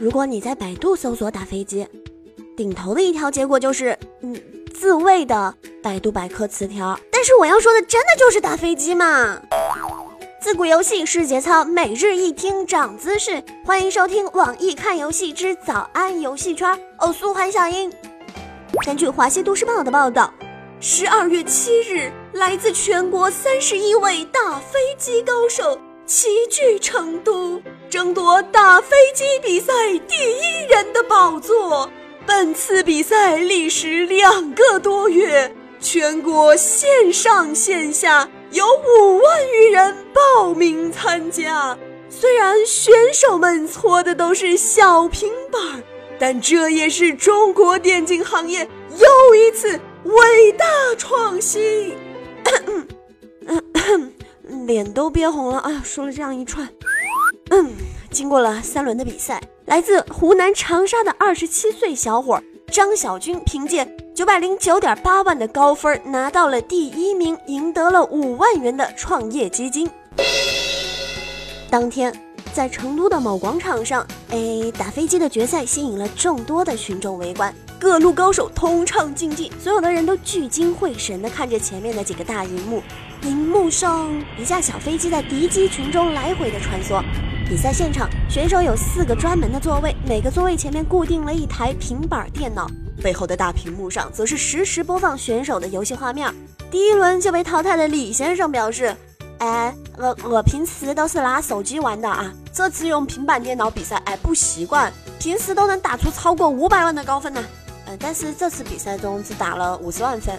如果你在百度搜索打飞机，顶头的一条结果就是嗯自卫的百度百科词条。但是我要说的真的就是打飞机嘛。自古游戏是节操，每日一听长姿势。欢迎收听网易看游戏之早安游戏圈，偶速欢小英。根据华西都市报的报道，十二月七日，来自全国三十一位打飞机高手齐聚成都，争夺打飞机比赛第一人的宝座。本次比赛历时两个多月，全国线上线下。有五万余人报名参加，虽然选手们搓的都是小平板，但这也是中国电竞行业又一次伟大创新。脸都憋红了啊！说了这样一串，嗯，经过了三轮的比赛，来自湖南长沙的二十七岁小伙张小军凭借。九百零九点八万的高分拿到了第一名，赢得了五万元的创业基金。当天，在成都的某广场上，哎，打飞机的决赛吸引了众多的群众围观，各路高手同场竞技，所有的人都聚精会神地看着前面的几个大荧幕，荧幕上一架小飞机在敌机群中来回的穿梭。比赛现场，选手有四个专门的座位，每个座位前面固定了一台平板电脑。背后的大屏幕上则是实时播放选手的游戏画面。第一轮就被淘汰的李先生表示：“哎，我我平时都是拿手机玩的啊，这次用平板电脑比赛，哎不习惯。平时都能打出超过五百万的高分呢，嗯，但是这次比赛中只打了五十万分。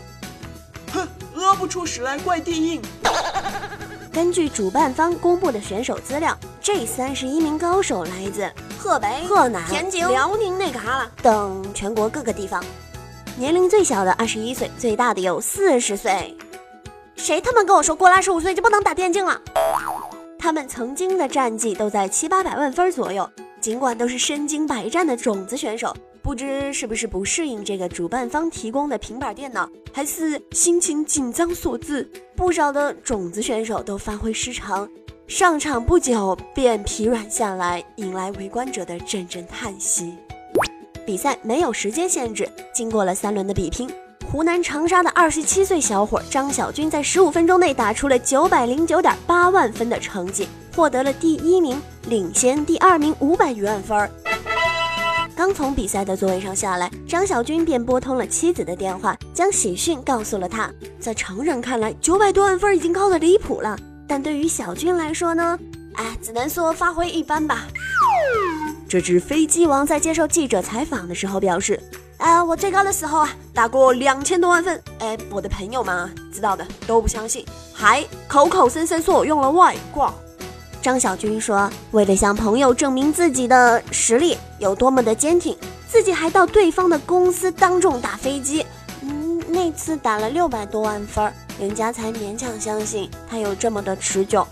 哼，饿不出屎来怪地硬。根据主办方公布的选手资料，这三十一名高手来自。河北、河南、天津、辽宁那旮旯等全国各个地方，年龄最小的二十一岁，最大的有四十岁。谁他妈跟我说过了二十五岁就不能打电竞了？他们曾经的战绩都在七八百万分左右，尽管都是身经百战的种子选手，不知是不是不适应这个主办方提供的平板电脑，还是心情紧张所致，不少的种子选手都发挥失常。上场不久便疲软下来，引来围观者的阵阵叹息。比赛没有时间限制，经过了三轮的比拼，湖南长沙的二十七岁小伙张小军在十五分钟内打出了九百零九点八万分的成绩，获得了第一名，领先第二名五百余万分。刚从比赛的座位上下来，张小军便拨通了妻子的电话，将喜讯告诉了他。在常人看来，九百多万分已经高的离谱了。但对于小军来说呢，哎，只能说发挥一般吧。这只飞机王在接受记者采访的时候表示：“啊，我最高的时候啊，打过两千多万分。哎，我的朋友们啊知道的都不相信，还口口声声说我用了外挂。”张小军说：“为了向朋友证明自己的实力有多么的坚挺，自己还到对方的公司当众打飞机。那次打了六百多万分。”人家才勉强相信他有这么的持久。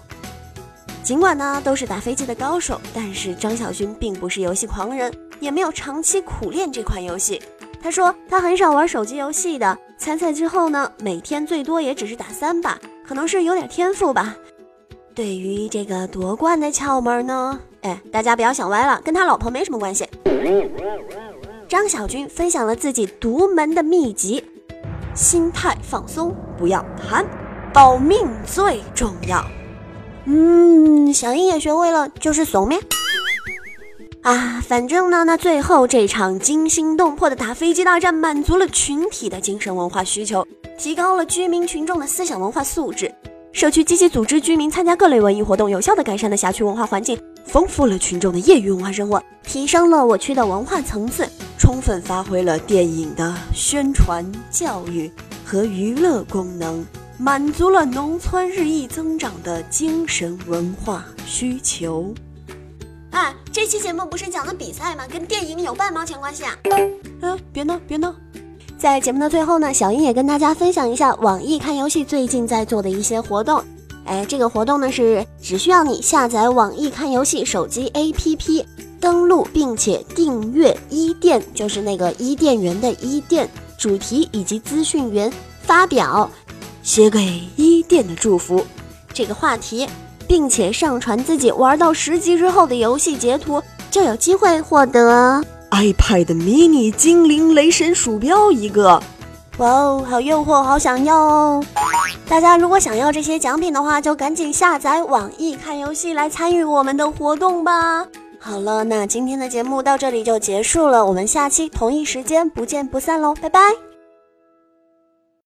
尽管呢都是打飞机的高手，但是张小军并不是游戏狂人，也没有长期苦练这款游戏。他说他很少玩手机游戏的，参赛之后呢，每天最多也只是打三把，可能是有点天赋吧。对于这个夺冠的窍门呢，哎，大家不要想歪了，跟他老婆没什么关系。张小军分享了自己独门的秘籍。心态放松，不要贪，保命最重要。嗯，小英也学会了，就是怂咩。啊，反正呢，那最后这场惊心动魄的打飞机大战，满足了群体的精神文化需求，提高了居民群众的思想文化素质。社区积极组织居民参加各类文艺活动，有效的改善了辖区文化环境，丰富了群众的业余文化生活，提升了我区的文化层次。充分发挥了电影的宣传、教育和娱乐功能，满足了农村日益增长的精神文化需求。哎，这期节目不是讲的比赛吗？跟电影有半毛钱关系啊？嗯，别闹，别闹。在节目的最后呢，小英也跟大家分享一下网易看游戏最近在做的一些活动。哎，这个活动呢是只需要你下载网易看游戏手机 APP。登录并且订阅伊甸，就是那个伊甸园的伊甸主题以及资讯员发表写给伊甸的祝福这个话题，并且上传自己玩到十级之后的游戏截图，就有机会获得 iPad mini 精灵雷神鼠标一个。哇哦，好诱惑，好想要哦！大家如果想要这些奖品的话，就赶紧下载网易看游戏来参与我们的活动吧。好了，那今天的节目到这里就结束了，我们下期同一时间不见不散喽，拜拜。